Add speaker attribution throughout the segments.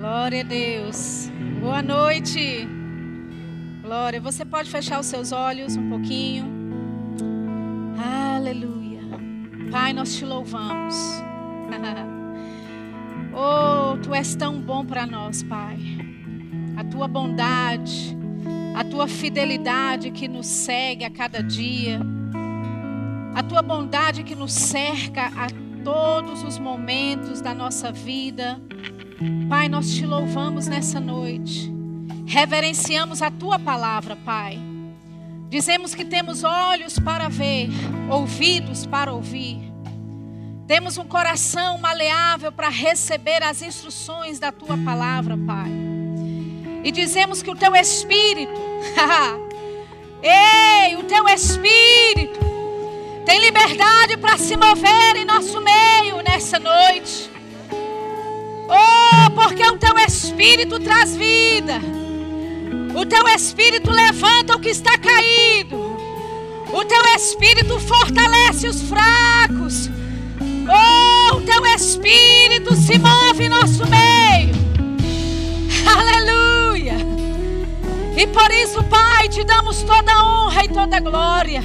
Speaker 1: Glória a Deus. Boa noite. Glória. Você pode fechar os seus olhos um pouquinho. Aleluia. Pai, nós te louvamos. oh, tu és tão bom para nós, Pai. A tua bondade, a tua fidelidade que nos segue a cada dia, a tua bondade que nos cerca a todos os momentos da nossa vida. Pai, nós te louvamos nessa noite. Reverenciamos a tua palavra, Pai. Dizemos que temos olhos para ver, ouvidos para ouvir. Temos um coração maleável para receber as instruções da tua palavra, Pai. E dizemos que o teu espírito, ei, o teu espírito tem liberdade para se mover em nosso meio nessa noite. Oh, porque o teu espírito traz vida. O teu espírito levanta o que está caído. O teu espírito fortalece os fracos. Oh, o teu espírito se move em nosso meio. Aleluia. E por isso, Pai, te damos toda a honra e toda a glória.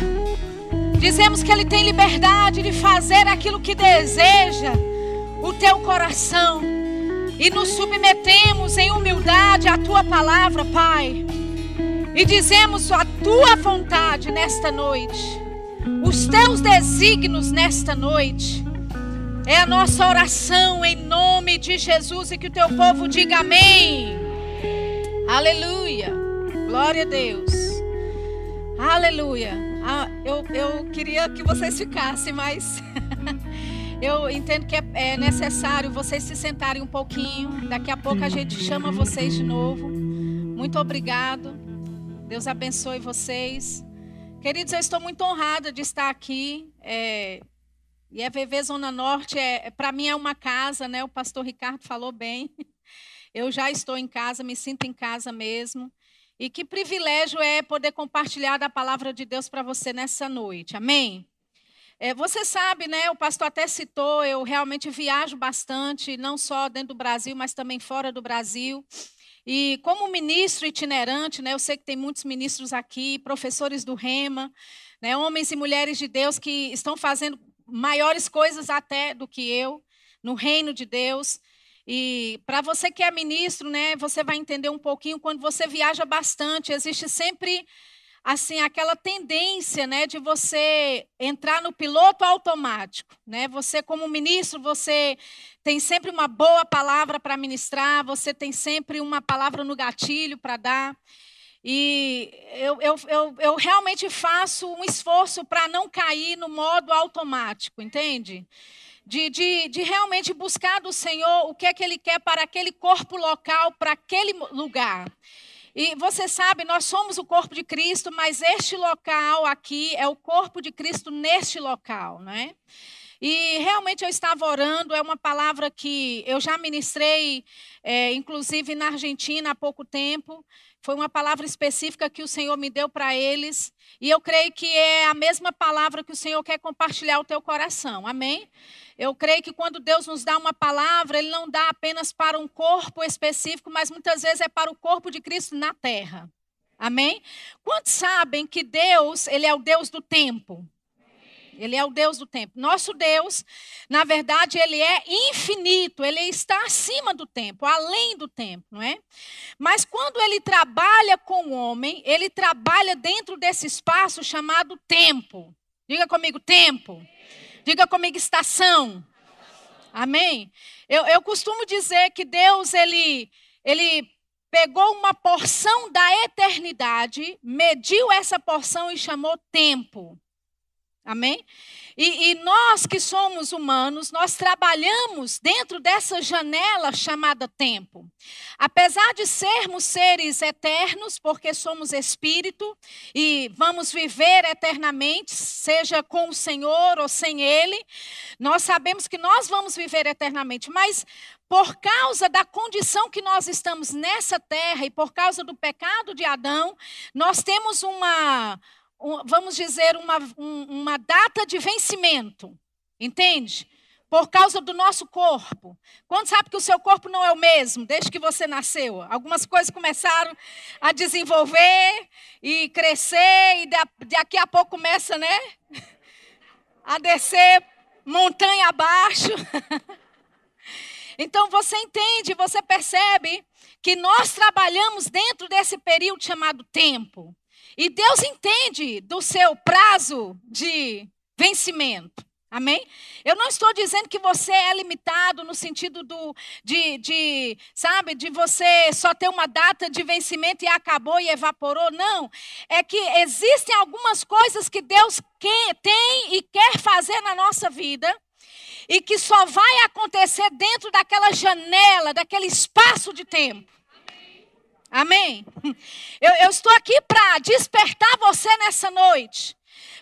Speaker 1: Dizemos que Ele tem liberdade de fazer aquilo que deseja o teu coração e nos submetemos em humildade à tua palavra, Pai. E dizemos a tua vontade nesta noite, os teus desígnios nesta noite. É a nossa oração em nome de Jesus e que o teu povo diga amém. Aleluia. Glória a Deus. Aleluia. Ah, eu, eu queria que vocês ficassem, mas Eu entendo que é, é necessário vocês se sentarem um pouquinho. Daqui a pouco a gente chama vocês de novo. Muito obrigado. Deus abençoe vocês. Queridos, eu estou muito honrada de estar aqui. É, e a VV Zona Norte, é, para mim, é uma casa, né? O pastor Ricardo falou bem. Eu já estou em casa, me sinto em casa mesmo. E que privilégio é poder compartilhar da palavra de Deus para você nessa noite. Amém? É, você sabe, né? O pastor até citou, eu realmente viajo bastante, não só dentro do Brasil, mas também fora do Brasil. E como ministro itinerante, né, eu sei que tem muitos ministros aqui, professores do Rema, né, homens e mulheres de Deus que estão fazendo maiores coisas até do que eu no reino de Deus. E para você que é ministro, né, você vai entender um pouquinho quando você viaja bastante, existe sempre assim aquela tendência, né, de você entrar no piloto automático, né? Você como ministro, você tem sempre uma boa palavra para ministrar, você tem sempre uma palavra no gatilho para dar. E eu, eu, eu, eu realmente faço um esforço para não cair no modo automático, entende? De, de, de realmente buscar do Senhor o que é que Ele quer para aquele corpo local, para aquele lugar. E você sabe, nós somos o corpo de Cristo, mas este local aqui é o corpo de Cristo neste local, não é? E realmente eu estava orando, é uma palavra que eu já ministrei, é, inclusive na Argentina há pouco tempo. Foi uma palavra específica que o Senhor me deu para eles. E eu creio que é a mesma palavra que o Senhor quer compartilhar o teu coração. Amém? Eu creio que quando Deus nos dá uma palavra, Ele não dá apenas para um corpo específico, mas muitas vezes é para o corpo de Cristo na terra. Amém? Quantos sabem que Deus, Ele é o Deus do tempo? Ele é o Deus do tempo. Nosso Deus, na verdade, ele é infinito, ele está acima do tempo, além do tempo, não é? Mas quando ele trabalha com o homem, ele trabalha dentro desse espaço chamado tempo. Diga comigo, tempo. Diga comigo, estação. Amém? Eu, eu costumo dizer que Deus, ele, ele pegou uma porção da eternidade, mediu essa porção e chamou tempo. Amém? E, e, nós que somos humanos, nós trabalhamos dentro dessa janela chamada tempo. Apesar de sermos seres eternos, porque somos espírito e vamos viver eternamente, seja com o Senhor ou sem Ele, nós sabemos que nós vamos viver eternamente, mas por causa da condição que nós estamos nessa terra e por causa do pecado de Adão, nós temos uma vamos dizer, uma, uma data de vencimento. Entende? por causa do nosso corpo. Quando sabe que o seu corpo não é o mesmo desde que você nasceu? Algumas coisas começaram a desenvolver e crescer e daqui a pouco começa, né? A descer montanha abaixo. Então você entende, você percebe que nós trabalhamos dentro desse período chamado tempo. E Deus entende do seu prazo de vencimento. Amém? Eu não estou dizendo que você é limitado no sentido do, de, de, sabe, de você só ter uma data de vencimento e acabou e evaporou. Não. É que existem algumas coisas que Deus tem e quer fazer na nossa vida e que só vai acontecer dentro daquela janela, daquele espaço de tempo. Amém? Eu, eu estou aqui para despertar você nessa noite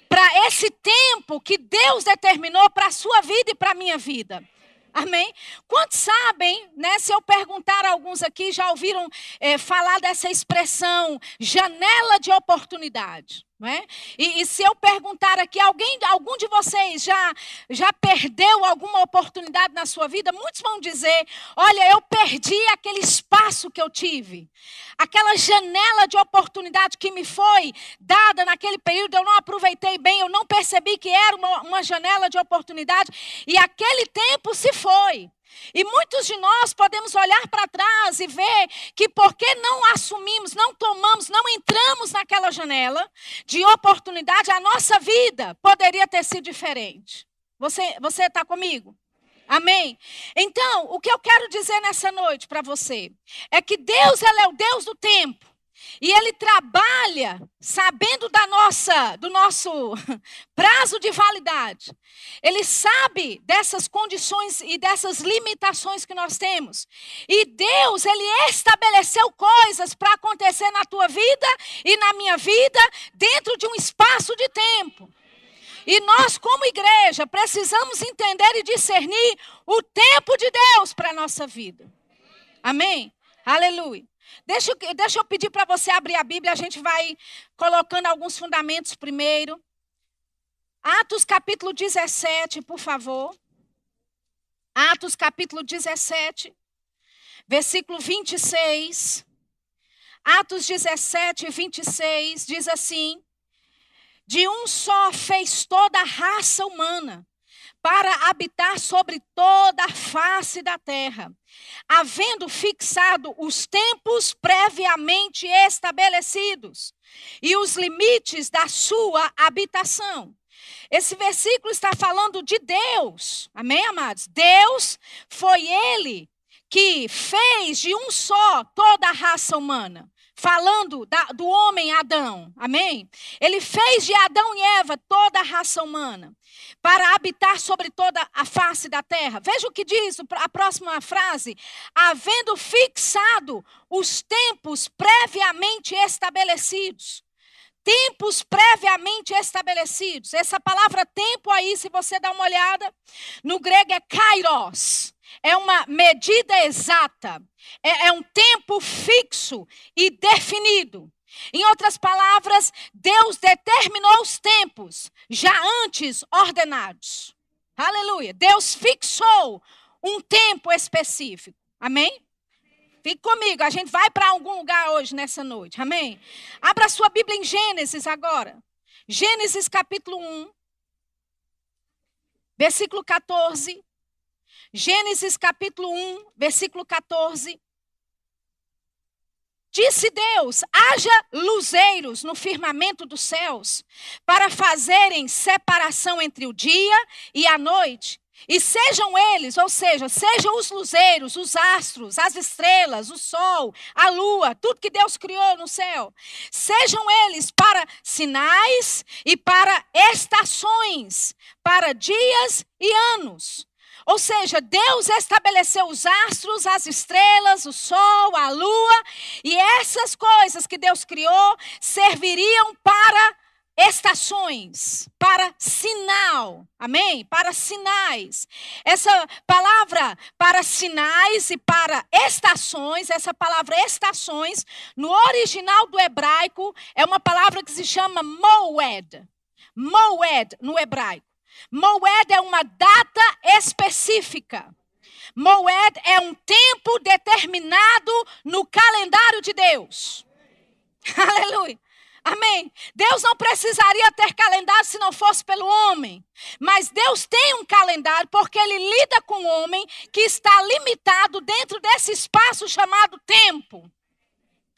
Speaker 1: para esse tempo que Deus determinou para a sua vida e para a minha vida. Amém? Quantos sabem, né? Se eu perguntar a alguns aqui, já ouviram é, falar dessa expressão janela de oportunidade? É? E, e, se eu perguntar aqui, alguém, algum de vocês já, já perdeu alguma oportunidade na sua vida? Muitos vão dizer: olha, eu perdi aquele espaço que eu tive, aquela janela de oportunidade que me foi dada naquele período, eu não aproveitei bem, eu não percebi que era uma, uma janela de oportunidade, e aquele tempo se foi. E muitos de nós podemos olhar para trás e ver que porque não assumimos, não tomamos, não entramos naquela janela de oportunidade, a nossa vida poderia ter sido diferente. Você você está comigo? Amém? Então, o que eu quero dizer nessa noite para você é que Deus é o Deus do tempo. E ele trabalha sabendo da nossa, do nosso prazo de validade. Ele sabe dessas condições e dessas limitações que nós temos. E Deus, ele estabeleceu coisas para acontecer na tua vida e na minha vida dentro de um espaço de tempo. E nós, como igreja, precisamos entender e discernir o tempo de Deus para a nossa vida. Amém? Aleluia. Deixa, deixa eu pedir para você abrir a Bíblia, a gente vai colocando alguns fundamentos primeiro. Atos capítulo 17, por favor. Atos capítulo 17, versículo 26. Atos 17, 26 diz assim: De um só fez toda a raça humana para habitar sobre toda a face da terra, havendo fixado os tempos previamente estabelecidos e os limites da sua habitação. Esse versículo está falando de Deus, amém, amados? Deus foi Ele que fez de um só toda a raça humana falando da, do homem Adão, amém? Ele fez de Adão e Eva toda a raça humana para habitar sobre toda a face da terra. Veja o que diz a próxima frase: havendo fixado os tempos previamente estabelecidos. Tempos previamente estabelecidos. Essa palavra tempo aí, se você dá uma olhada, no grego é kairos. É uma medida exata. É, é um tempo fixo e definido. Em outras palavras, Deus determinou os tempos já antes ordenados. Aleluia. Deus fixou um tempo específico. Amém? Fique comigo, a gente vai para algum lugar hoje, nessa noite. Amém? Abra sua Bíblia em Gênesis agora. Gênesis capítulo 1, versículo 14. Gênesis capítulo 1, versículo 14. Disse Deus: haja luzeiros no firmamento dos céus, para fazerem separação entre o dia e a noite. E sejam eles, ou seja, sejam os luzeiros, os astros, as estrelas, o sol, a lua, tudo que Deus criou no céu, sejam eles para sinais e para estações, para dias e anos ou seja, Deus estabeleceu os astros, as estrelas, o sol, a lua, e essas coisas que Deus criou serviriam para estações, para sinal. Amém? Para sinais. Essa palavra para sinais e para estações, essa palavra estações, no original do hebraico, é uma palavra que se chama moed. Moed no hebraico. Moed é uma data específica. Moed é um tempo determinado no calendário de Deus. Aleluia. Amém. Deus não precisaria ter calendário se não fosse pelo homem. Mas Deus tem um calendário porque ele lida com o homem que está limitado dentro desse espaço chamado tempo.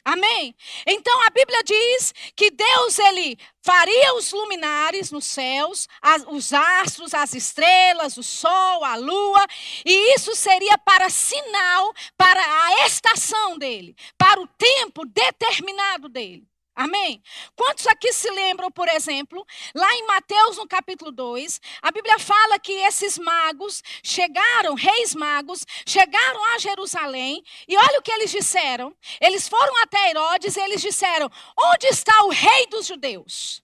Speaker 1: Amém? Então a Bíblia diz que Deus ele faria os luminares nos céus, as, os astros, as estrelas, o sol, a lua, e isso seria para sinal para a estação dele, para o tempo determinado dele. Amém? Quantos aqui se lembram, por exemplo, lá em Mateus, no capítulo 2, a Bíblia fala que esses magos chegaram, reis magos, chegaram a Jerusalém, e olha o que eles disseram. Eles foram até Herodes e eles disseram: Onde está o rei dos judeus?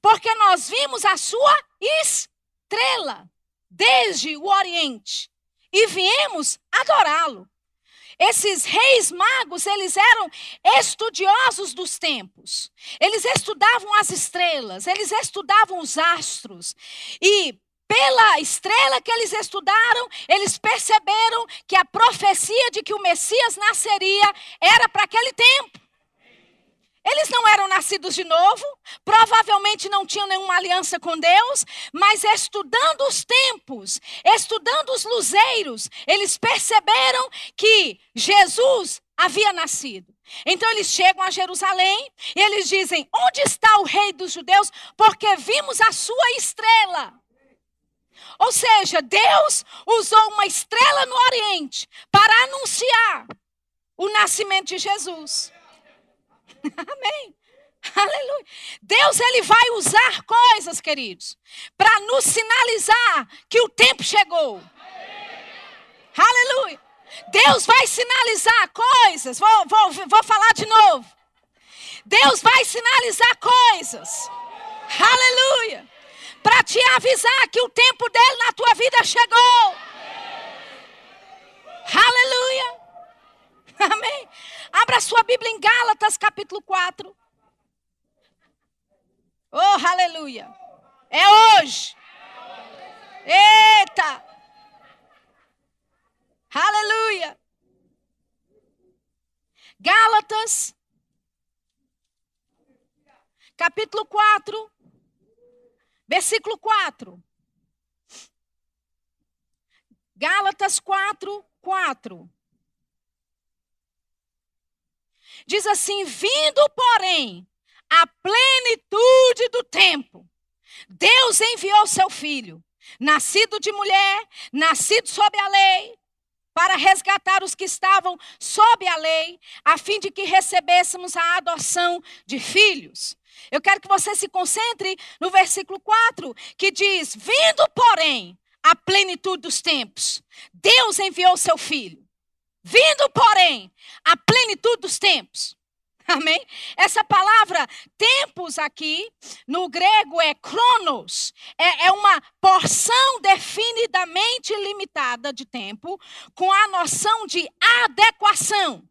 Speaker 1: Porque nós vimos a sua estrela desde o Oriente e viemos adorá-lo. Esses reis magos, eles eram estudiosos dos tempos. Eles estudavam as estrelas, eles estudavam os astros. E pela estrela que eles estudaram, eles perceberam que a profecia de que o Messias nasceria era para aquele tempo. Eles não eram nascidos de novo, provavelmente não tinham nenhuma aliança com Deus, mas estudando os tempos, estudando os luzeiros, eles perceberam que Jesus havia nascido. Então eles chegam a Jerusalém e eles dizem: Onde está o rei dos judeus? Porque vimos a sua estrela. Ou seja, Deus usou uma estrela no Oriente para anunciar o nascimento de Jesus. Amém. Aleluia. Deus ele vai usar coisas, queridos, para nos sinalizar que o tempo chegou. Aleluia. Deus vai sinalizar coisas. Vou, vou, vou falar de novo. Deus vai sinalizar coisas. Aleluia. Para te avisar que o tempo dele na tua vida chegou. Aleluia. Amém. Abra sua Bíblia em Gálatas, capítulo 4. Oh, aleluia. É hoje. Eita. Aleluia. Gálatas, capítulo 4, versículo 4. Gálatas 4, 4. Diz assim: vindo, porém, a plenitude do tempo, Deus enviou seu filho, nascido de mulher, nascido sob a lei, para resgatar os que estavam sob a lei, a fim de que recebêssemos a adoção de filhos. Eu quero que você se concentre no versículo 4, que diz: Vindo, porém, a plenitude dos tempos, Deus enviou seu filho. Vindo, porém, a plenitude dos tempos. Amém? Essa palavra tempos aqui, no grego é cronos, é, é, uma porção definidamente limitada de tempo, com a noção de adequação.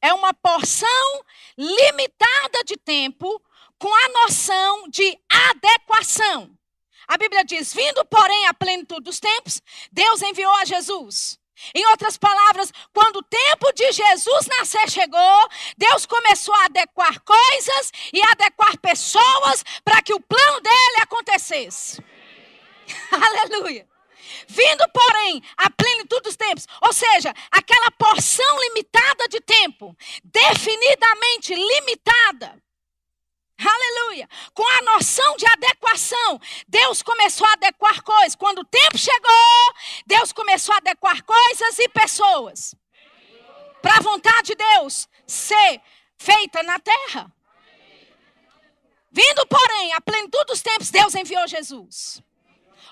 Speaker 1: É uma porção limitada de tempo, com a noção de adequação. A Bíblia diz: vindo, porém, a plenitude dos tempos, Deus enviou a Jesus. Em outras palavras, quando o tempo de Jesus nascer chegou, Deus começou a adequar coisas e adequar pessoas para que o plano dele acontecesse. Aleluia. Vindo, porém, a plenitude dos tempos, ou seja, aquela porção limitada de tempo, definidamente limitada, Aleluia. Com a noção de adequação, Deus começou a adequar coisas. Quando o tempo chegou, Deus começou a adequar coisas e pessoas. Para a vontade de Deus ser feita na terra. Vindo, porém, a plenitude dos tempos, Deus enviou Jesus.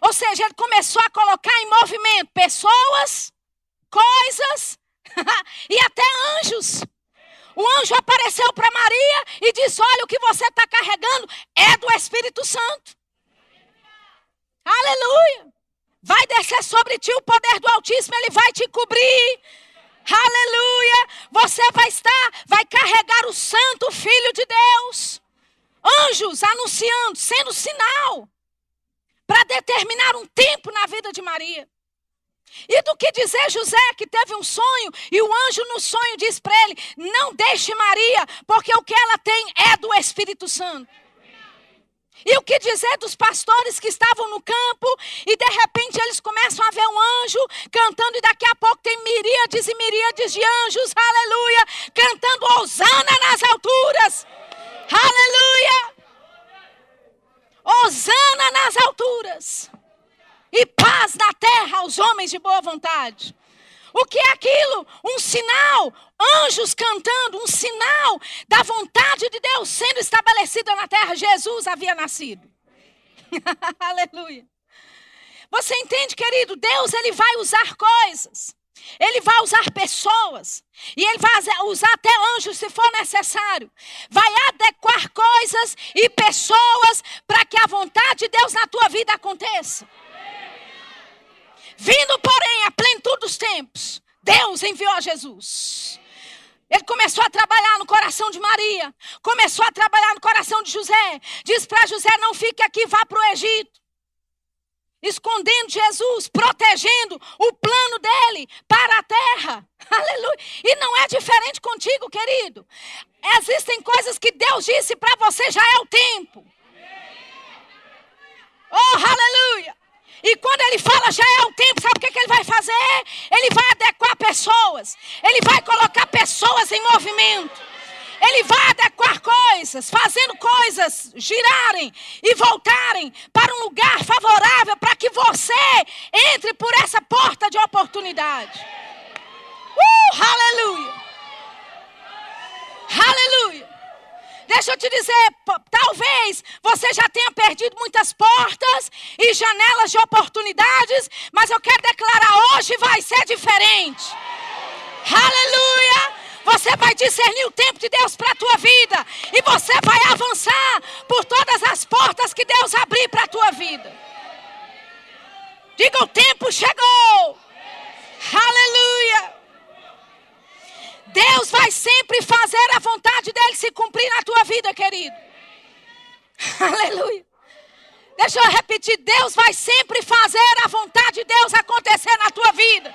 Speaker 1: Ou seja, ele começou a colocar em movimento pessoas, coisas e até anjos o anjo apareceu para Maria e disse: Olha, o que você está carregando é do Espírito Santo. Aleluia. Vai descer sobre ti o poder do Altíssimo, ele vai te cobrir. Aleluia. Você vai estar, vai carregar o Santo Filho de Deus. Anjos anunciando, sendo sinal para determinar um tempo na vida de Maria. E do que dizer José que teve um sonho e o anjo no sonho diz para ele: Não deixe Maria, porque o que ela tem é do Espírito Santo. E o que dizer dos pastores que estavam no campo e de repente eles começam a ver um anjo cantando e daqui a pouco tem miríades e miríades de anjos, aleluia, cantando Osana nas alturas, aleluia, Osana nas alturas e paz na terra aos homens de boa vontade. O que é aquilo? Um sinal, anjos cantando, um sinal da vontade de Deus sendo estabelecida na terra. Jesus havia nascido. Aleluia. Você entende, querido? Deus ele vai usar coisas. Ele vai usar pessoas. E ele vai usar até anjos se for necessário. Vai adequar coisas e pessoas para que a vontade de Deus na tua vida aconteça. Vindo, porém, a plenitude dos tempos, Deus enviou a Jesus. Ele começou a trabalhar no coração de Maria, começou a trabalhar no coração de José. Diz para José: não fique aqui, vá para o Egito. Escondendo Jesus, protegendo o plano dele para a terra. Aleluia. E não é diferente contigo, querido. Existem coisas que Deus disse para você, já é o tempo. Oh, aleluia. E quando ele fala já é o tempo, sabe o que, que ele vai fazer? Ele vai adequar pessoas. Ele vai colocar pessoas em movimento. Ele vai adequar coisas, fazendo coisas girarem e voltarem para um lugar favorável para que você entre por essa porta de oportunidade. Uh, aleluia! Aleluia! Deixa eu te dizer, talvez você já tenha perdido muitas portas e janelas de oportunidades, mas eu quero declarar: hoje vai ser diferente. Aleluia! Você vai discernir o tempo de Deus para a tua vida e você vai avançar por todas as portas que Deus abrir para a tua vida. Diga: o tempo chegou. Aleluia! Deus vai sempre fazer a vontade dele se cumprir na tua vida, querido. Aleluia. Deixa eu repetir: Deus vai sempre fazer a vontade de Deus acontecer na tua vida.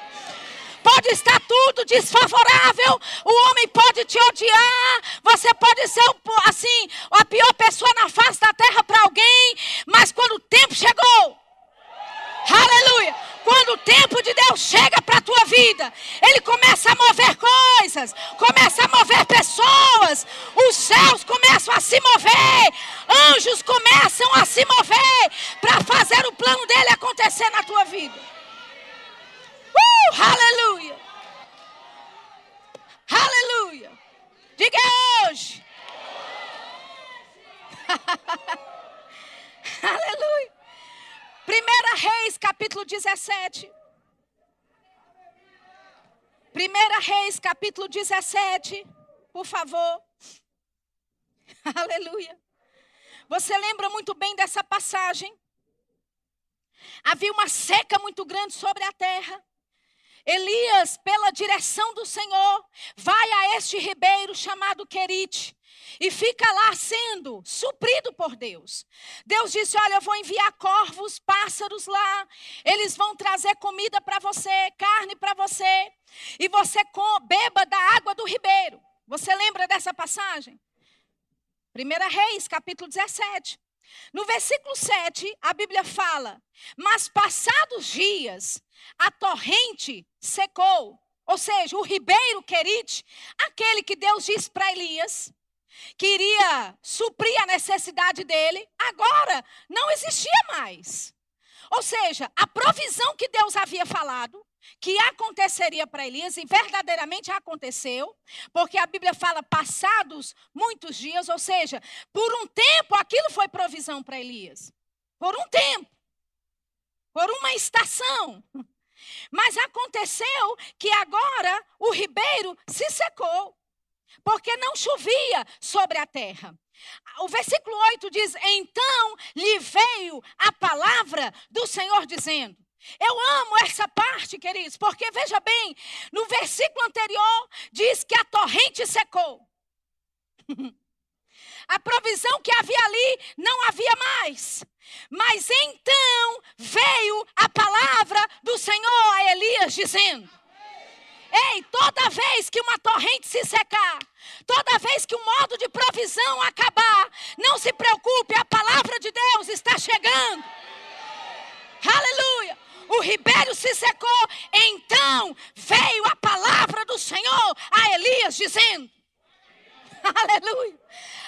Speaker 1: Pode estar tudo desfavorável, o homem pode te odiar, você pode ser assim, a pior pessoa na face da terra para alguém, mas quando o tempo chegou, aleluia, quando o tempo de Deus chega para a tua vida, Ele começa a mover coisas, começa a mover pessoas, os céus começam a se mover, anjos começam a se mover para fazer o plano dele acontecer na tua vida. Uh, aleluia! Aleluia! Diga hoje! aleluia! Primeira Reis, capítulo 17. Primeira Reis, capítulo 17. Por favor. Aleluia. Você lembra muito bem dessa passagem? Havia uma seca muito grande sobre a terra. Elias, pela direção do Senhor, vai a este ribeiro chamado Querite e fica lá sendo suprido por Deus. Deus disse: Olha, eu vou enviar corvos, pássaros lá, eles vão trazer comida para você, carne para você, e você beba da água do ribeiro. Você lembra dessa passagem? 1 Reis, capítulo 17. No versículo 7, a Bíblia fala: Mas passados dias, a torrente secou. Ou seja, o ribeiro Querite, aquele que Deus disse para Elias, que iria suprir a necessidade dele, agora não existia mais. Ou seja, a provisão que Deus havia falado, que aconteceria para Elias, e verdadeiramente aconteceu, porque a Bíblia fala passados muitos dias, ou seja, por um tempo aquilo foi provisão para Elias. Por um tempo. Por uma estação. Mas aconteceu que agora o ribeiro se secou porque não chovia sobre a terra. O versículo 8 diz: Então lhe veio a palavra do Senhor dizendo. Eu amo essa parte, queridos, porque veja bem, no versículo anterior diz que a torrente secou. a provisão que havia ali não havia mais. Mas então veio a palavra do Senhor a Elias dizendo: Ei, toda vez que uma torrente se secar, toda vez que o modo de provisão acabar, não se preocupe, a palavra de Deus está chegando. Aleluia! O ribeiro se secou, então veio a palavra do Senhor a Elias dizendo: Aleluia!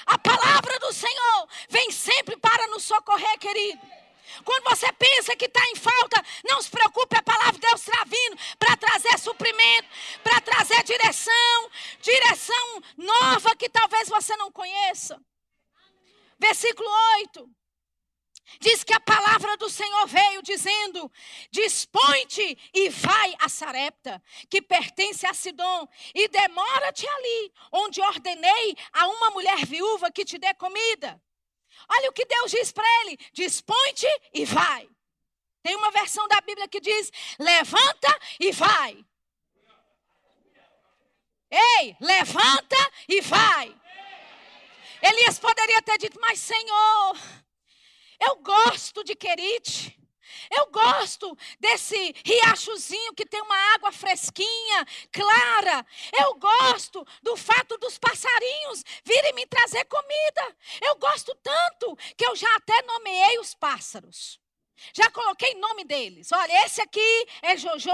Speaker 1: A palavra do Senhor vem sempre para nos socorrer, querido. Quando você pensa que está em falta, não se preocupe, a palavra de Deus está vindo para trazer suprimento, para trazer direção, direção nova que talvez você não conheça. Versículo 8. Diz que a palavra do Senhor veio dizendo: Dispõe-te e vai a Sarepta, que pertence a Sidom, e demora-te ali, onde ordenei a uma mulher viúva que te dê comida. Olha o que Deus diz para ele: Dispõe-te e vai. Tem uma versão da Bíblia que diz: Levanta e vai. Ei, levanta e vai. Elias poderia ter dito: Mas Senhor. Eu gosto de Querite. Eu gosto desse riachozinho que tem uma água fresquinha, clara. Eu gosto do fato dos passarinhos virem me trazer comida. Eu gosto tanto que eu já até nomeei os pássaros. Já coloquei nome deles. Olha, esse aqui é Jojo,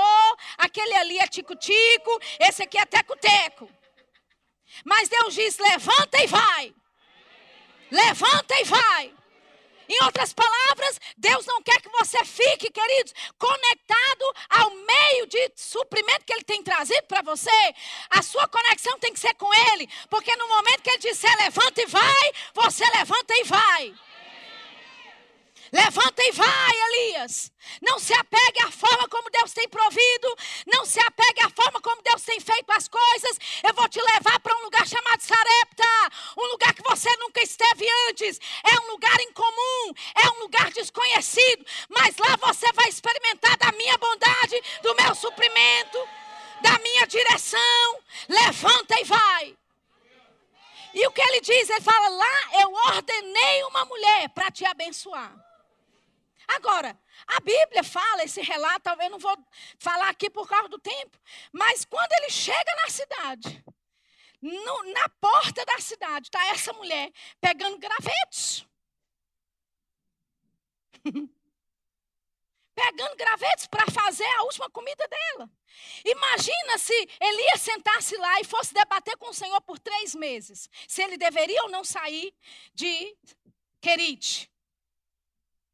Speaker 1: aquele ali é Tico-Tico, esse aqui é Teco-Teco. Mas Deus diz: levanta e vai. Levanta e vai. Em outras palavras, Deus não quer que você fique, queridos, conectado ao meio de suprimento que Ele tem trazido para você. A sua conexão tem que ser com Ele, porque no momento que Ele disser levanta e vai, você levanta e vai. Levanta e vai, Elias. Não se apegue à forma como Deus tem provido. Não se apegue à forma como Deus tem feito as coisas. Eu vou te levar para um lugar chamado Sarepta. Um lugar que você nunca esteve antes. É um lugar incomum. É um lugar desconhecido. Mas lá você vai experimentar da minha bondade, do meu suprimento, da minha direção. Levanta e vai. E o que ele diz? Ele fala: lá eu ordenei uma mulher para te abençoar. Agora, a Bíblia fala esse relato, eu não vou falar aqui por causa do tempo, mas quando ele chega na cidade, no, na porta da cidade, está essa mulher pegando gravetos. pegando gravetos para fazer a última comida dela. Imagina se Elias sentasse lá e fosse debater com o Senhor por três meses, se ele deveria ou não sair de Querite.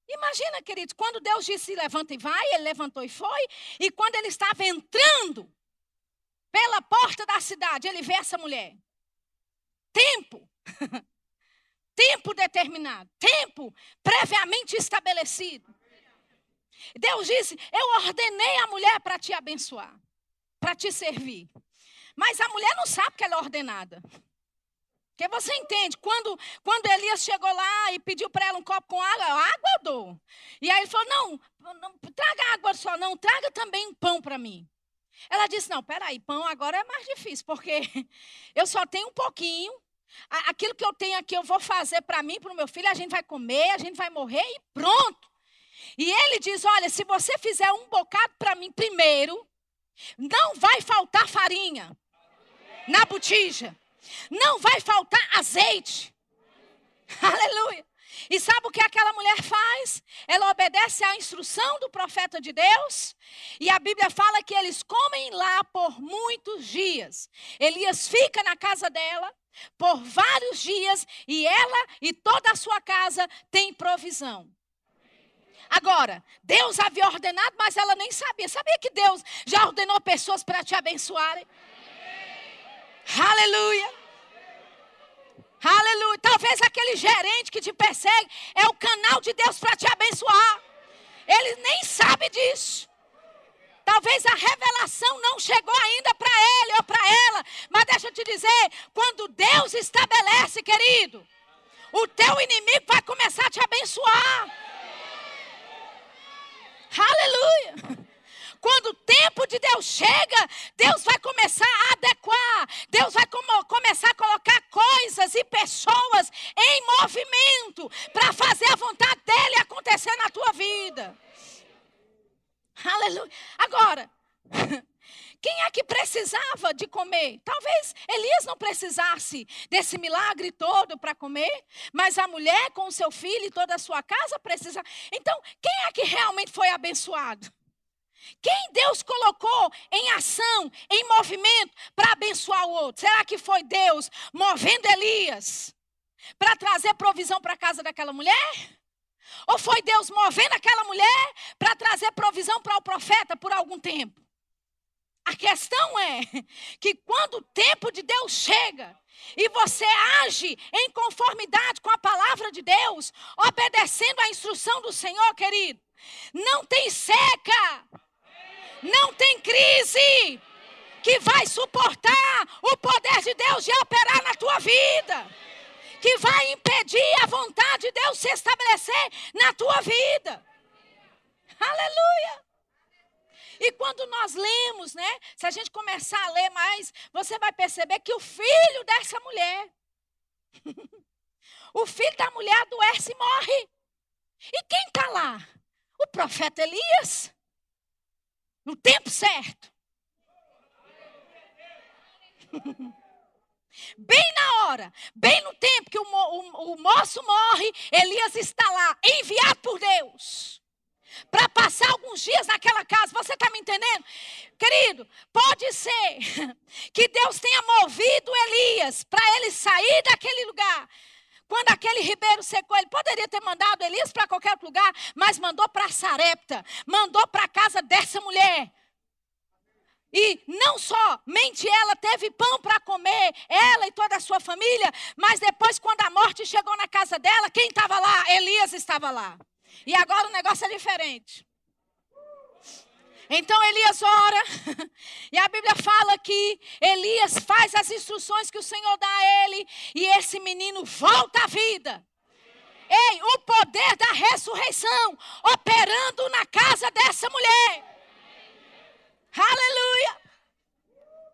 Speaker 1: Imagina, queridos, quando Deus disse levanta e vai, ele levantou e foi. E quando ele estava entrando pela porta da cidade, ele vê essa mulher. Tempo. tempo determinado. Tempo previamente estabelecido. Deus disse: Eu ordenei a mulher para te abençoar, para te servir. Mas a mulher não sabe que ela é ordenada. Porque você entende, quando, quando Elias chegou lá e pediu para ela um copo com água, água eu dou. E aí ele falou: não, não traga água só, não, traga também um pão para mim. Ela disse: não, peraí, pão agora é mais difícil, porque eu só tenho um pouquinho. Aquilo que eu tenho aqui eu vou fazer para mim, para o meu filho, a gente vai comer, a gente vai morrer e pronto. E ele diz: olha, se você fizer um bocado para mim primeiro, não vai faltar farinha na botija. Não vai faltar azeite. Aleluia. E sabe o que aquela mulher faz? Ela obedece à instrução do profeta de Deus. E a Bíblia fala que eles comem lá por muitos dias. Elias fica na casa dela por vários dias e ela e toda a sua casa tem provisão. Agora, Deus havia ordenado, mas ela nem sabia. Sabia que Deus já ordenou pessoas para te abençoarem? Aleluia. Aleluia. Talvez aquele gerente que te persegue é o canal de Deus para te abençoar. Ele nem sabe disso. Talvez a revelação não chegou ainda para ele ou para ela. Mas deixa eu te dizer: quando Deus estabelece, querido, o teu inimigo vai começar a te abençoar. Aleluia. Quando o tempo de Deus chega, Deus vai começar a adequar, Deus vai como, começar a colocar coisas e pessoas em movimento para fazer a vontade dele acontecer na tua vida. Aleluia. Agora, quem é que precisava de comer? Talvez Elias não precisasse desse milagre todo para comer, mas a mulher com o seu filho e toda a sua casa precisava. Então, quem é que realmente foi abençoado? Quem Deus colocou em ação, em movimento, para abençoar o outro? Será que foi Deus movendo Elias para trazer provisão para a casa daquela mulher? Ou foi Deus movendo aquela mulher para trazer provisão para o profeta por algum tempo? A questão é que quando o tempo de Deus chega e você age em conformidade com a palavra de Deus, obedecendo à instrução do Senhor, querido, não tem seca, crise que vai suportar o poder de Deus de operar na tua vida que vai impedir a vontade de Deus se estabelecer na tua vida. Aleluia! E quando nós lemos, né? Se a gente começar a ler mais, você vai perceber que o filho dessa mulher, o filho da mulher adoece e morre. E quem está lá? O profeta Elias. No tempo certo. Bem na hora, bem no tempo que o, o, o moço morre, Elias está lá, enviado por Deus, para passar alguns dias naquela casa. Você está me entendendo? Querido, pode ser que Deus tenha movido Elias para ele sair daquele lugar. Quando aquele ribeiro secou, ele poderia ter mandado Elias para qualquer outro lugar, mas mandou para Sarepta, mandou para a casa dessa mulher. E não somente ela teve pão para comer, ela e toda a sua família, mas depois, quando a morte chegou na casa dela, quem estava lá? Elias estava lá. E agora o negócio é diferente. Então Elias ora, e a Bíblia fala que Elias faz as instruções que o Senhor dá a ele, e esse menino volta à vida. Ei, o poder da ressurreição operando na casa dessa mulher. Aleluia!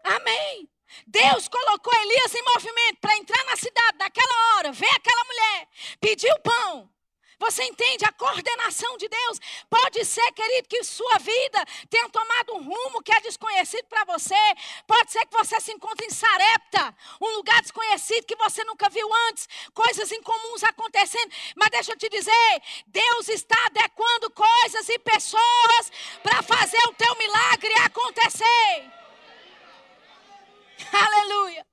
Speaker 1: Amém! Deus colocou Elias em movimento para entrar na cidade naquela hora, ver aquela mulher, pedir o pão. Você entende a coordenação de Deus? Pode ser, querido, que sua vida tenha tomado um rumo que é desconhecido para você. Pode ser que você se encontre em Sarepta, um lugar desconhecido que você nunca viu antes, coisas incomuns acontecendo. Mas deixa eu te dizer, Deus está adequando coisas e pessoas para fazer o teu milagre acontecer. Aleluia.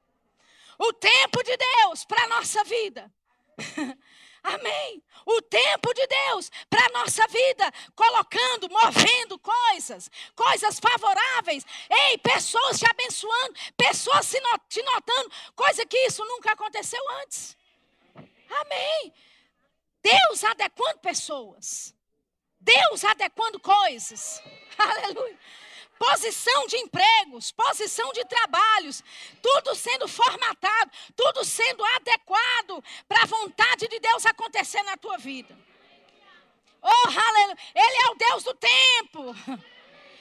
Speaker 1: O tempo de Deus para a nossa vida. Amém. O tempo de Deus para a nossa vida, colocando, movendo coisas, coisas favoráveis. Ei, pessoas te abençoando, pessoas te notando, coisa que isso nunca aconteceu antes. Amém. Deus adequando pessoas. Deus adequando coisas. Aleluia posição de empregos, posição de trabalhos, tudo sendo formatado, tudo sendo adequado para a vontade de Deus acontecer na tua vida. Oh, aleluia! Ele é o Deus do tempo.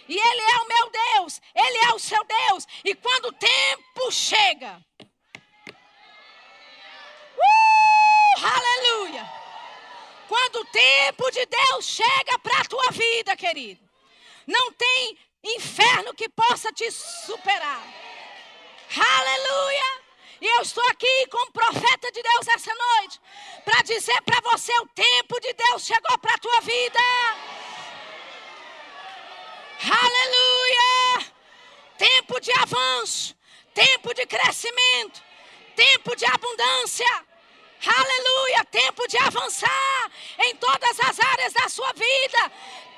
Speaker 1: E Ele é o meu Deus, Ele é o seu Deus. E quando o tempo chega, uh, aleluia! Quando o tempo de Deus chega para a tua vida, querido, não tem inferno que possa te superar. Aleluia! E eu estou aqui como profeta de Deus essa noite para dizer para você: o tempo de Deus chegou para a tua vida. Aleluia! Tempo de avanço, tempo de crescimento, tempo de abundância. Aleluia! Tempo de avançar em todas as áreas da sua vida.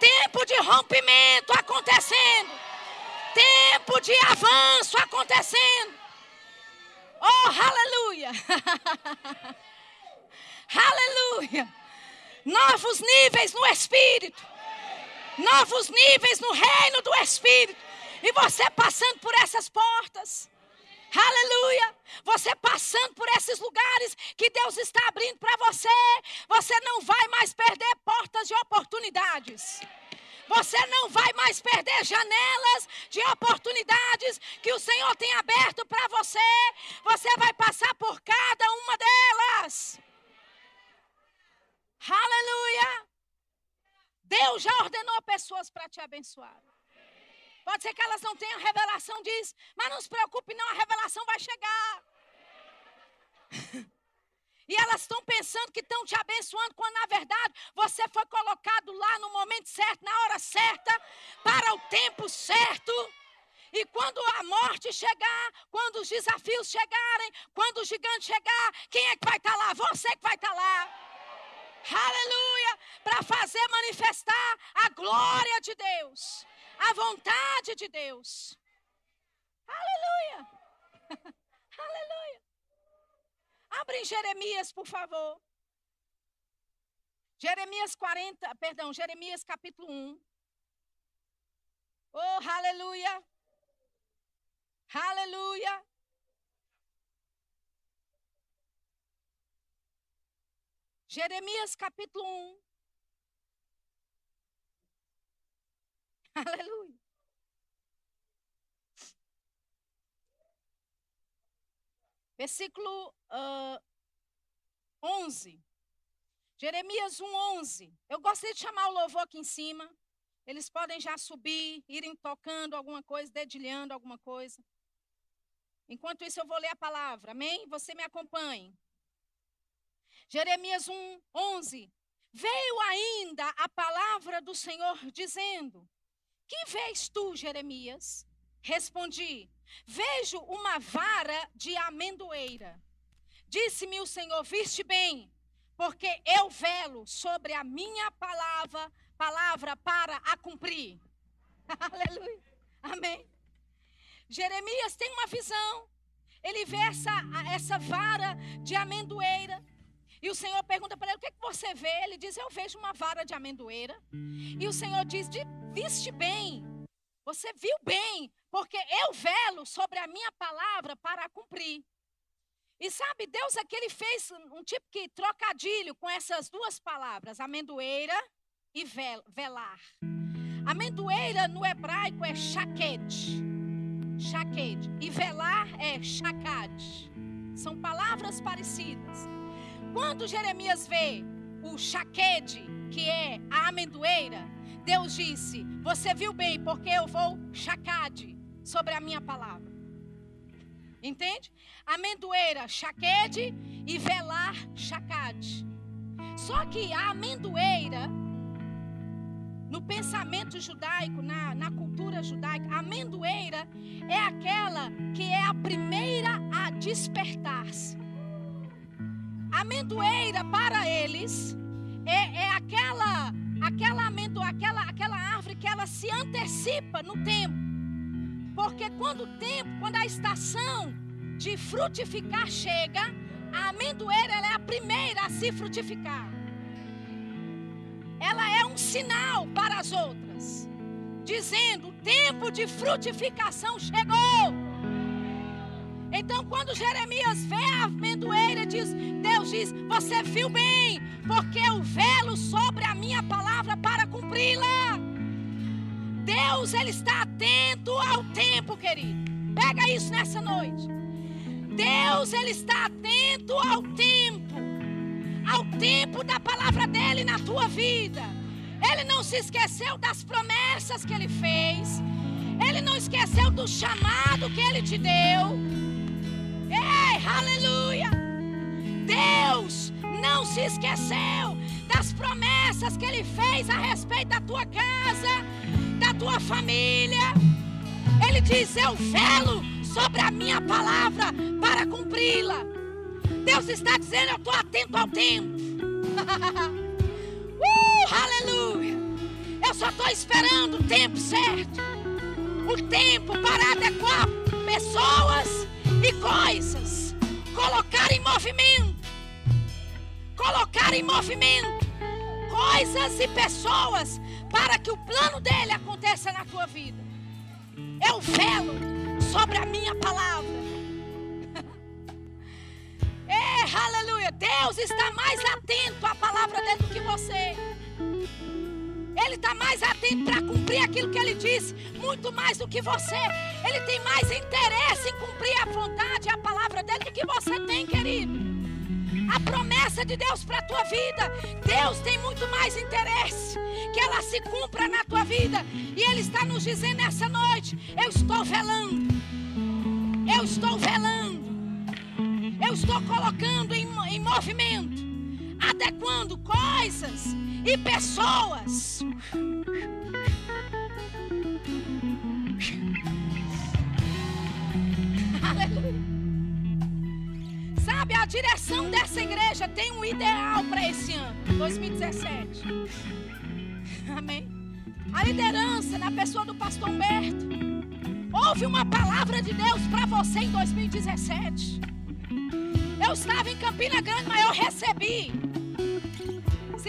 Speaker 1: Tempo de rompimento acontecendo. Tempo de avanço acontecendo. Oh, aleluia! aleluia! Novos níveis no Espírito. Novos níveis no reino do Espírito. E você passando por essas portas. Aleluia! Você passando por esses lugares que Deus está abrindo para você, você não vai mais perder portas de oportunidades. Você não vai mais perder janelas de oportunidades que o Senhor tem aberto para você. Você vai passar por cada uma delas. Aleluia! Deus já ordenou pessoas para te abençoar. Pode ser que elas não tenham revelação disso, mas não se preocupe, não, a revelação vai chegar. E elas estão pensando que estão te abençoando, quando na verdade você foi colocado lá no momento certo, na hora certa, para o tempo certo. E quando a morte chegar, quando os desafios chegarem, quando o gigante chegar, quem é que vai estar tá lá? Você que vai estar tá lá. Aleluia! Para fazer manifestar a glória de Deus, a vontade de Deus. Aleluia! Aleluia! Abre em Jeremias, por favor. Jeremias 40, perdão, Jeremias capítulo 1. Oh, aleluia! Aleluia! Jeremias capítulo 1. Aleluia. Versículo uh, 11. Jeremias 1, 11. Eu gostaria de chamar o louvor aqui em cima. Eles podem já subir, irem tocando alguma coisa, dedilhando alguma coisa. Enquanto isso, eu vou ler a palavra. Amém? Você me acompanhe. Jeremias 1, 11. Veio ainda a palavra do Senhor dizendo: Que vês tu, Jeremias? Respondi: Vejo uma vara de amendoeira. Disse-me o Senhor: Viste bem, porque eu velo sobre a minha palavra, palavra para a cumprir. Aleluia. Amém. Jeremias tem uma visão. Ele vê essa, essa vara de amendoeira. E o Senhor pergunta para ele: O que, é que você vê? Ele diz: Eu vejo uma vara de amendoeira. E o Senhor diz: Viste bem, você viu bem, porque eu velo sobre a minha palavra para cumprir. E sabe, Deus aqui ele fez um tipo de trocadilho com essas duas palavras, amendoeira e velar. Amendoeira no hebraico é shaked. Shaked. E velar é shakad. São palavras parecidas. Quando Jeremias vê o shaked, que é a amendoeira, Deus disse: Você viu bem, porque eu vou chacade sobre a minha palavra. Entende? Amendoeira, chaquede e velar, chacade. Só que a amendoeira, no pensamento judaico, na, na cultura judaica, a amendoeira é aquela que é a primeira a despertar-se. Amendoeira, para eles, é, é aquela aquela amendoa, aquela, aquela árvore que ela se antecipa no tempo. Porque quando o tempo, quando a estação de frutificar chega, a amendoeira é a primeira a se frutificar. Ela é um sinal para as outras, dizendo: o tempo de frutificação chegou. Então, quando Jeremias vê a amendoeira, diz, Deus diz: Você viu bem, porque eu velo sobre a minha palavra para cumpri-la. Deus, Ele está atento ao tempo, querido. Pega isso nessa noite. Deus, Ele está atento ao tempo, ao tempo da palavra dele na tua vida. Ele não se esqueceu das promessas que Ele fez. Ele não esqueceu do chamado que Ele te deu. Aleluia! Deus não se esqueceu das promessas que Ele fez a respeito da tua casa, da tua família. Ele diz: Eu velo sobre a minha palavra para cumpri-la. Deus está dizendo: Eu estou atento ao tempo. uh, aleluia! Eu só estou esperando o tempo certo o tempo para adequar pessoas e coisas. Colocar em movimento. Colocar em movimento coisas e pessoas para que o plano dele aconteça na tua vida. Eu velo sobre a minha palavra. é, aleluia. Deus está mais atento à palavra dele do que você. Ele está mais atento para cumprir aquilo que ele disse, muito mais do que você. Ele tem mais interesse em cumprir a vontade e a palavra dele do que você tem, querido. a promessa de Deus para a tua vida. Deus tem muito mais interesse que ela se cumpra na tua vida. E Ele está nos dizendo nessa noite: Eu estou velando. Eu estou velando. Eu estou colocando em, em movimento, adequando coisas e pessoas. Sabe, a direção dessa igreja tem um ideal para esse ano, 2017. Amém. A liderança na pessoa do pastor Humberto. Houve uma palavra de Deus para você em 2017. Eu estava em Campina Grande, mas eu recebi.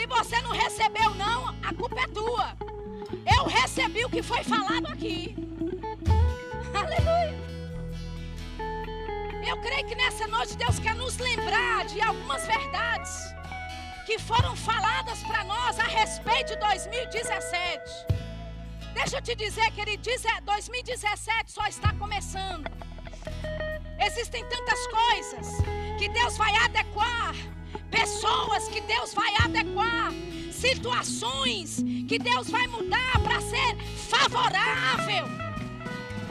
Speaker 1: Se você não recebeu, não, a culpa é tua. Eu recebi o que foi falado aqui. Aleluia. Eu creio que nessa noite Deus quer nos lembrar de algumas verdades que foram faladas para nós a respeito de 2017. Deixa eu te dizer, querido, 2017 só está começando. Existem tantas coisas que Deus vai adequar, pessoas que Deus vai adequar, situações que Deus vai mudar para ser favorável.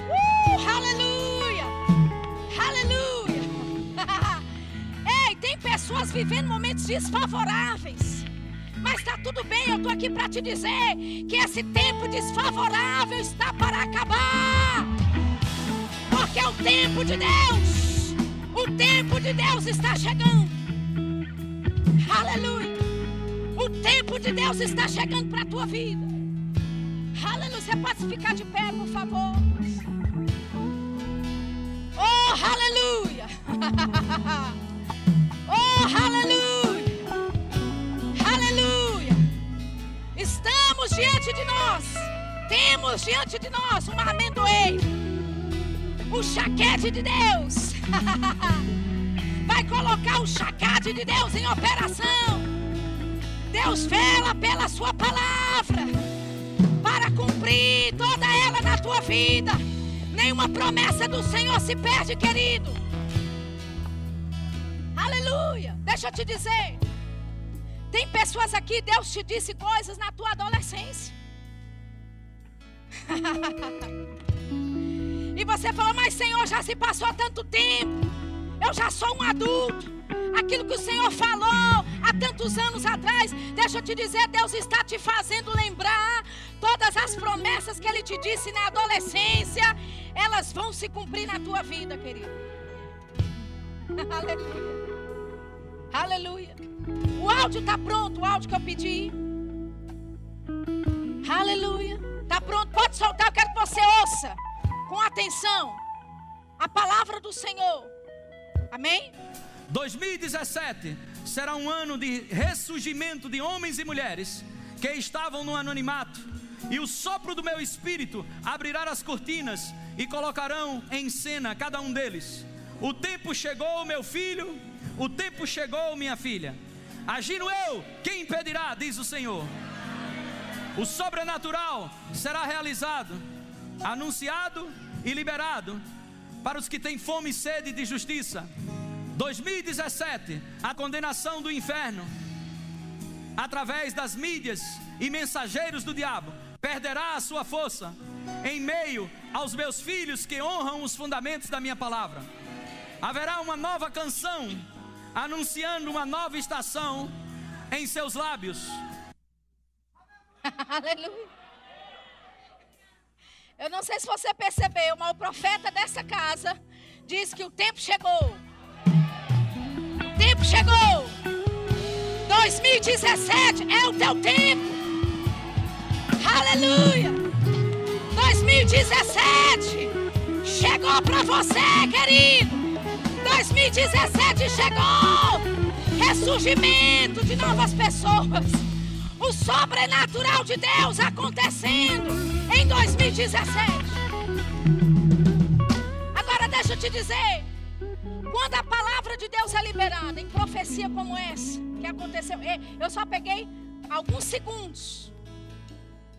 Speaker 1: Uh, aleluia! Aleluia! Ei, tem pessoas vivendo momentos desfavoráveis. Mas está tudo bem, eu estou aqui para te dizer que esse tempo desfavorável está para acabar. Porque é o tempo de Deus. O tempo de Deus está chegando. Aleluia. O tempo de Deus está chegando para a tua vida. Aleluia. Você pode ficar de pé, por favor. Oh, aleluia. Oh, aleluia. Aleluia. Estamos diante de nós. Temos diante de nós uma amendoeira. O chaquete de Deus. Vai colocar o chacate de Deus em operação. Deus vela pela sua palavra para cumprir toda ela na tua vida. Nenhuma promessa do Senhor se perde, querido. Aleluia. Deixa eu te dizer. Tem pessoas aqui, Deus te disse coisas na tua adolescência. e você fala, mas Senhor, já se passou tanto tempo. Eu já sou um adulto. Aquilo que o Senhor falou há tantos anos atrás, deixa eu te dizer, Deus está te fazendo lembrar todas as promessas que Ele te disse na adolescência, elas vão se cumprir na tua vida, querido. Aleluia. Aleluia. O áudio está pronto, o áudio que eu pedi. Aleluia. Está pronto, pode soltar, eu quero que você ouça com atenção a palavra do Senhor. Amém?
Speaker 2: 2017 será um ano de ressurgimento de homens e mulheres que estavam no anonimato, e o sopro do meu espírito abrirá as cortinas e colocarão em cena cada um deles. O tempo chegou, meu filho, o tempo chegou, minha filha. Agindo eu, quem impedirá, diz o Senhor. O sobrenatural será realizado, anunciado e liberado para os que têm fome e sede de justiça. 2017, a condenação do inferno, através das mídias e mensageiros do diabo, perderá a sua força em meio aos meus filhos que honram os fundamentos da minha palavra. Haverá uma nova canção anunciando uma nova estação em seus lábios.
Speaker 1: Aleluia. Eu não sei se você percebeu, mas o profeta dessa casa diz que o tempo chegou. O tempo chegou. 2017 é o teu tempo. Aleluia. 2017 chegou para você, querido. 2017 chegou. Ressurgimento de novas pessoas. O sobrenatural de Deus acontecendo em 2017. Agora deixa eu te dizer. Quando a palavra de Deus é liberada em profecia como essa, que aconteceu, eu só peguei alguns segundos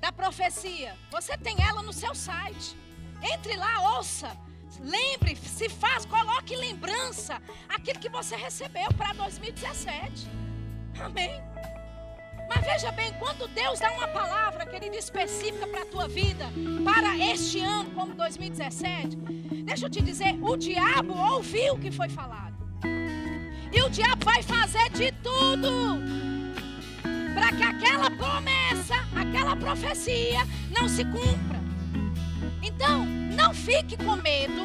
Speaker 1: da profecia. Você tem ela no seu site. Entre lá, ouça. lembre, se faz, coloque em lembrança aquilo que você recebeu para 2017. Amém. Mas veja bem, quando Deus dá uma palavra, querida, específica para a tua vida, para este ano, como 2017, deixa eu te dizer, o diabo ouviu o que foi falado. E o diabo vai fazer de tudo para que aquela promessa, aquela profecia não se cumpra. Então, não fique com medo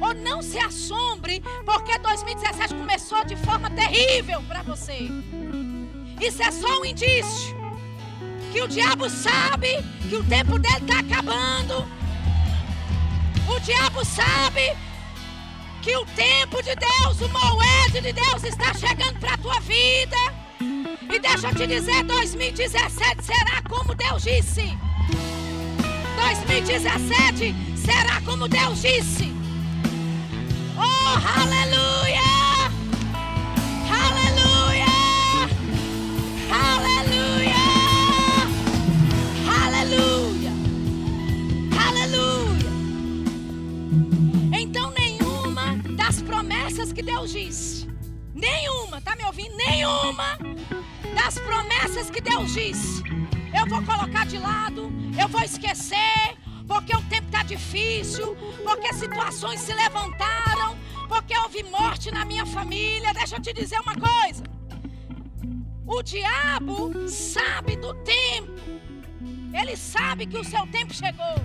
Speaker 1: ou não se assombre, porque 2017 começou de forma terrível para você. Isso é só um indício que o diabo sabe que o tempo dele está acabando. O diabo sabe que o tempo de Deus, o moedo de Deus está chegando para a tua vida. E deixa eu te dizer, 2017 será como Deus disse. 2017 será como Deus disse. Oh, aleluia! Que Deus disse, nenhuma, tá me ouvindo? Nenhuma das promessas que Deus disse, eu vou colocar de lado, eu vou esquecer, porque o tempo está difícil, porque situações se levantaram, porque houve morte na minha família. Deixa eu te dizer uma coisa: o diabo sabe do tempo, ele sabe que o seu tempo chegou.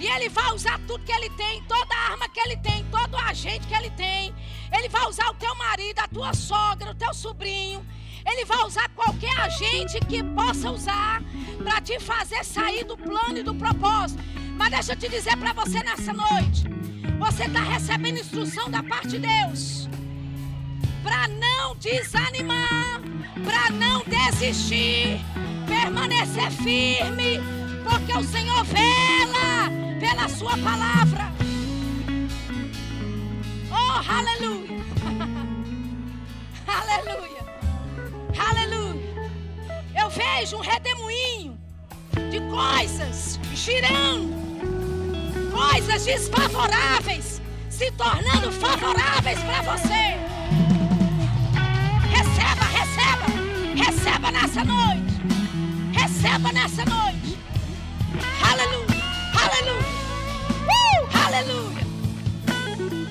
Speaker 1: E ele vai usar tudo que ele tem, toda arma que ele tem, todo agente que ele tem. Ele vai usar o teu marido, a tua sogra, o teu sobrinho. Ele vai usar qualquer agente que possa usar para te fazer sair do plano e do propósito. Mas deixa eu te dizer para você nessa noite: você está recebendo instrução da parte de Deus para não desanimar, para não desistir, permanecer firme, porque o Senhor vela pela sua palavra. Oh, aleluia. aleluia. Aleluia. Eu vejo um redemoinho de coisas girando, coisas desfavoráveis se tornando favoráveis para você. Receba nessa noite. Receba nessa noite. Aleluia. Aleluia. Uh, aleluia.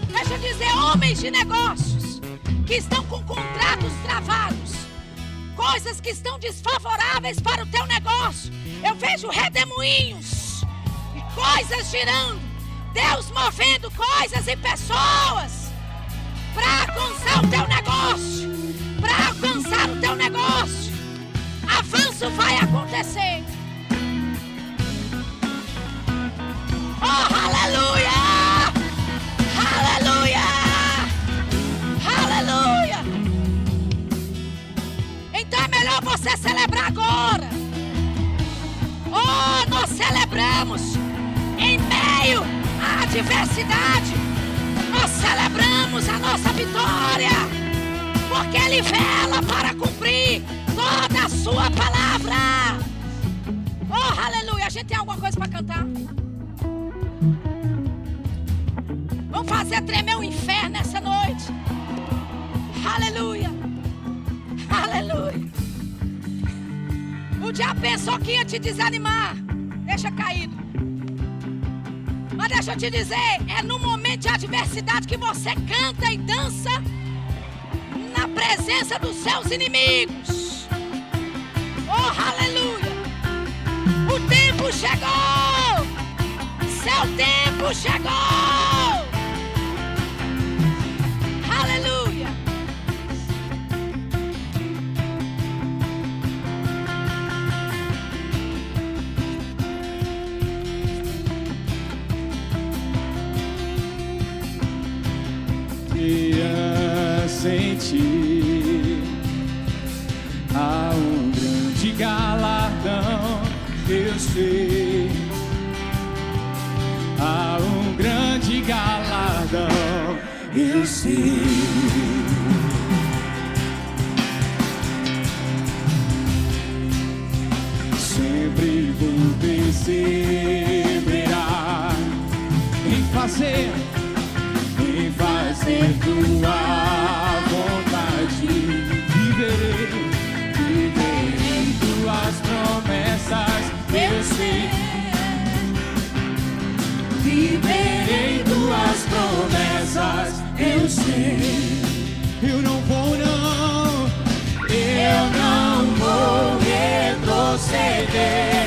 Speaker 1: Deixa eu dizer, homens de negócios que estão com contratos travados, coisas que estão desfavoráveis para o teu negócio. Eu vejo redemoinhos e coisas girando. Deus movendo coisas e pessoas para alcançar o teu negócio. Dizer, é no momento de adversidade que você canta e dança na presença dos seus inimigos. Oh, aleluia. O tempo chegou. Seu tempo chegou.
Speaker 3: Sentir há um grande galardão, eu sei. Há um grande galardão, eu sei. day.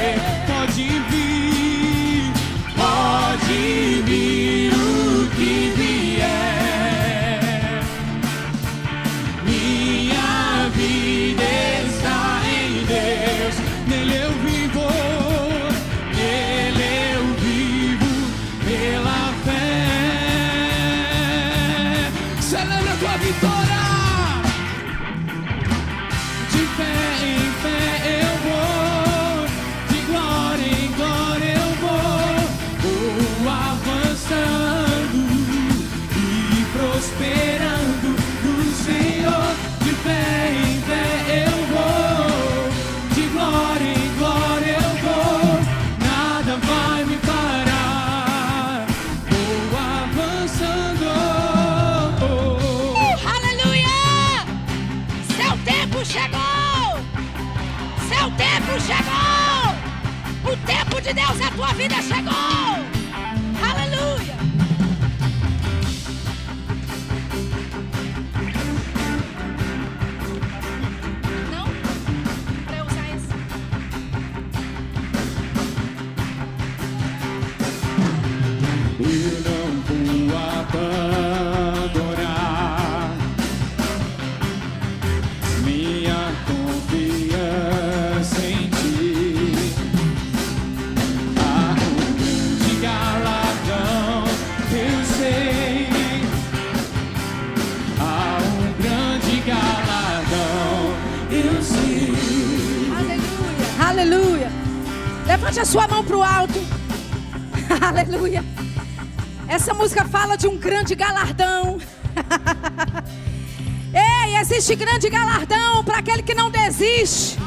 Speaker 3: De um grande galardão.
Speaker 1: Ei, existe grande galardão para aquele que não desiste.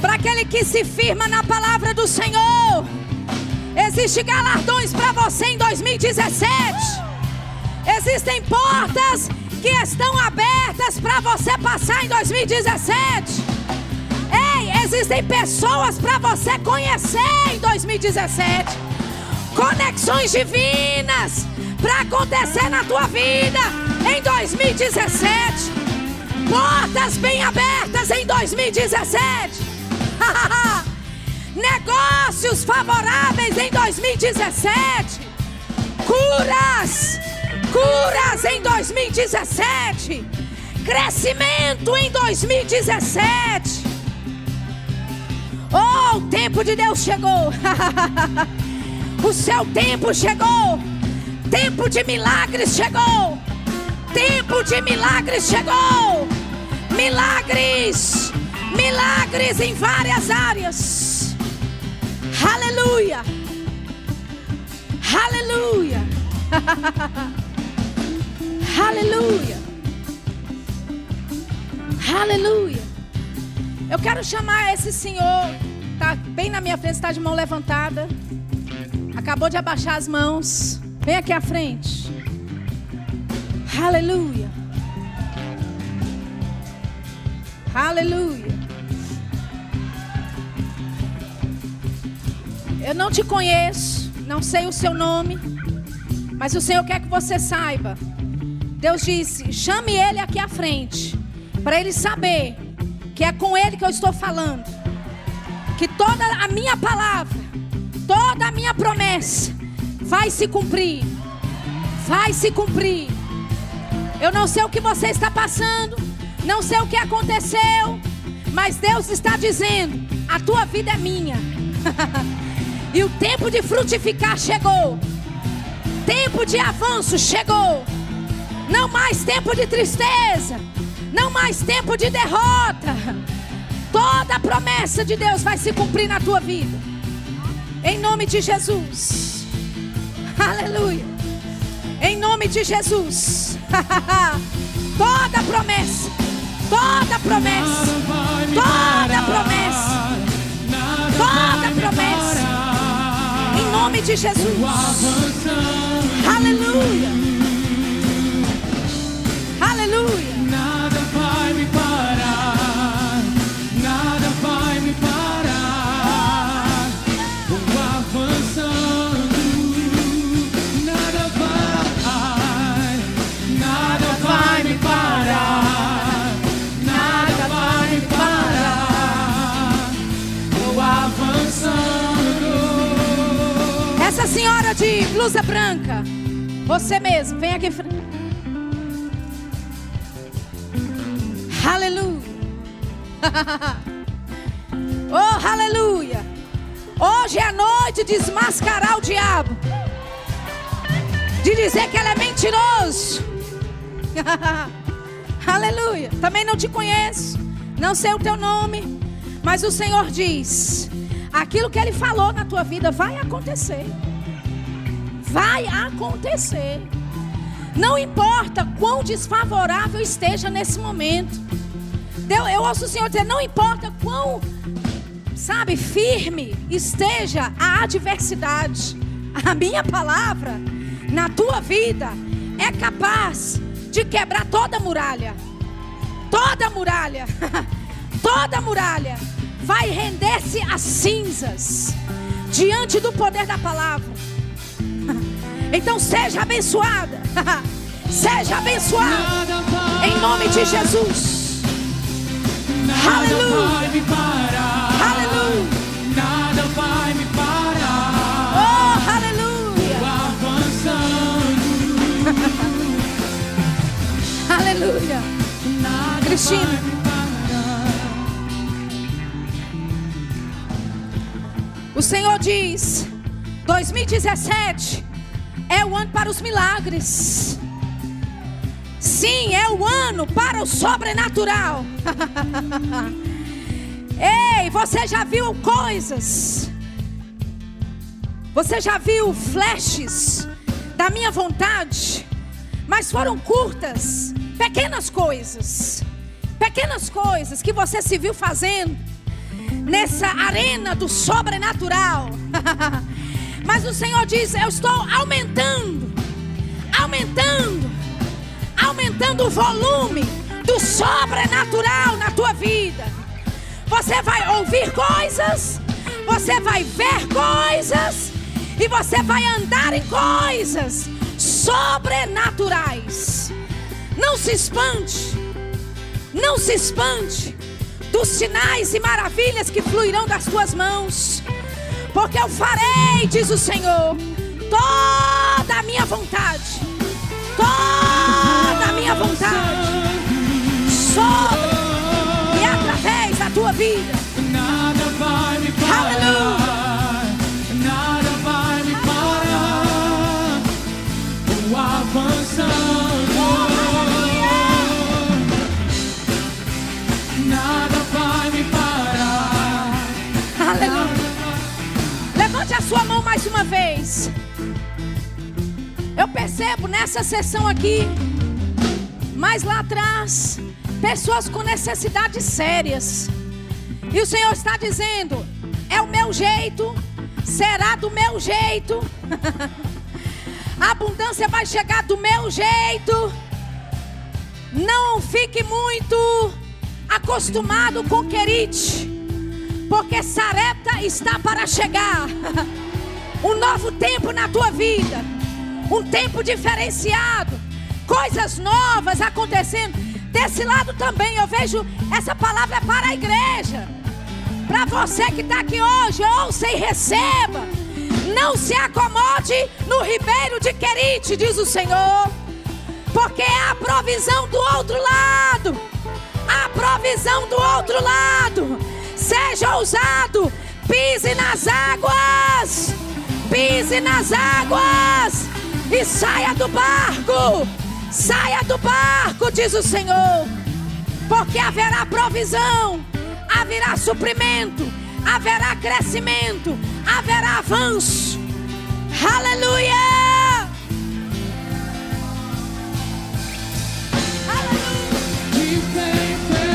Speaker 1: Para aquele que se firma na palavra do Senhor. Existe galardões para você em 2017. Existem portas que estão abertas para você passar em 2017. Ei, existem pessoas para você conhecer em 2017. Conexões divinas para acontecer na tua vida em 2017. Portas bem abertas em 2017. Negócios favoráveis em 2017. Curas, curas em 2017. Crescimento em 2017. Oh, o tempo de Deus chegou. o seu tempo chegou. Tempo de milagres chegou. Tempo de milagres chegou. Milagres. Milagres em várias áreas. Aleluia. Aleluia. Aleluia. Aleluia. Eu quero chamar esse senhor, tá bem na minha frente, está de mão levantada. Acabou de abaixar as mãos. Vem aqui à frente. Aleluia. Aleluia. Eu não te conheço, não sei o seu nome, mas o Senhor quer que você saiba. Deus disse: chame ele aqui à frente, para ele saber que é com ele que eu estou falando. Que toda a minha palavra, toda a minha promessa vai se cumprir. Vai se cumprir. Eu não sei o que você está passando, não sei o que aconteceu, mas Deus está dizendo: a tua vida é minha. e o tempo de frutificar chegou. Tempo de avanço chegou. Não mais tempo de tristeza. Não mais tempo de derrota. Toda a promessa de Deus vai se cumprir na tua vida. Em nome de Jesus. Aleluia. Em nome de Jesus. toda promessa. Toda promessa. Toda promessa. Toda promessa. Em nome de Jesus. Aleluia. Blusa branca. Você mesmo, vem aqui. Aleluia. oh, aleluia. Hoje é noite de desmascarar o diabo. De dizer que ele é mentiroso. aleluia. Também não te conheço. Não sei o teu nome. Mas o Senhor diz: aquilo que Ele falou na tua vida vai acontecer. Vai acontecer. Não importa quão desfavorável esteja nesse momento. Eu ouço o Senhor dizer: não importa quão, sabe, firme esteja a adversidade. A minha palavra na tua vida é capaz de quebrar toda muralha. Toda muralha. toda muralha vai render-se às cinzas diante do poder da palavra. Então seja abençoada. Seja abençoada. Em nome de Jesus. Aleluia. Aleluia.
Speaker 3: Nada vai me parar.
Speaker 1: Oh, aleluia.
Speaker 3: Avançando.
Speaker 1: Aleluia.
Speaker 3: Nada
Speaker 1: Cristina. O Senhor diz: 2017 é o ano para os milagres. Sim, é o ano para o sobrenatural. Ei, você já viu coisas? Você já viu flashes da minha vontade? Mas foram curtas, pequenas coisas. Pequenas coisas que você se viu fazendo nessa arena do sobrenatural. Mas o Senhor diz: Eu estou aumentando, aumentando, aumentando o volume do sobrenatural na tua vida. Você vai ouvir coisas, você vai ver coisas, e você vai andar em coisas sobrenaturais. Não se espante, não se espante dos sinais e maravilhas que fluirão das tuas mãos, porque eu farei, diz o Senhor, toda a minha vontade, toda a minha vontade, sobre e através da tua vida.
Speaker 3: Nada vai me parar. Nada
Speaker 1: sua mão mais uma vez. Eu percebo nessa sessão aqui, mais lá atrás, pessoas com necessidades sérias. E o Senhor está dizendo: é o meu jeito, será do meu jeito. A abundância vai chegar do meu jeito. Não fique muito acostumado com querite, porque Sarepta está para chegar. Um novo tempo na tua vida, um tempo diferenciado, coisas novas acontecendo. Desse lado também eu vejo essa palavra para a igreja. Para você que está aqui hoje, ouça e receba. Não se acomode no ribeiro de Querite, diz o Senhor, porque a provisão do outro lado. A provisão do outro lado. Seja ousado, pise nas águas, pise nas águas e saia do barco. Saia do barco, diz o Senhor, porque haverá provisão, haverá suprimento, haverá crescimento, haverá avanço. Aleluia! Aleluia!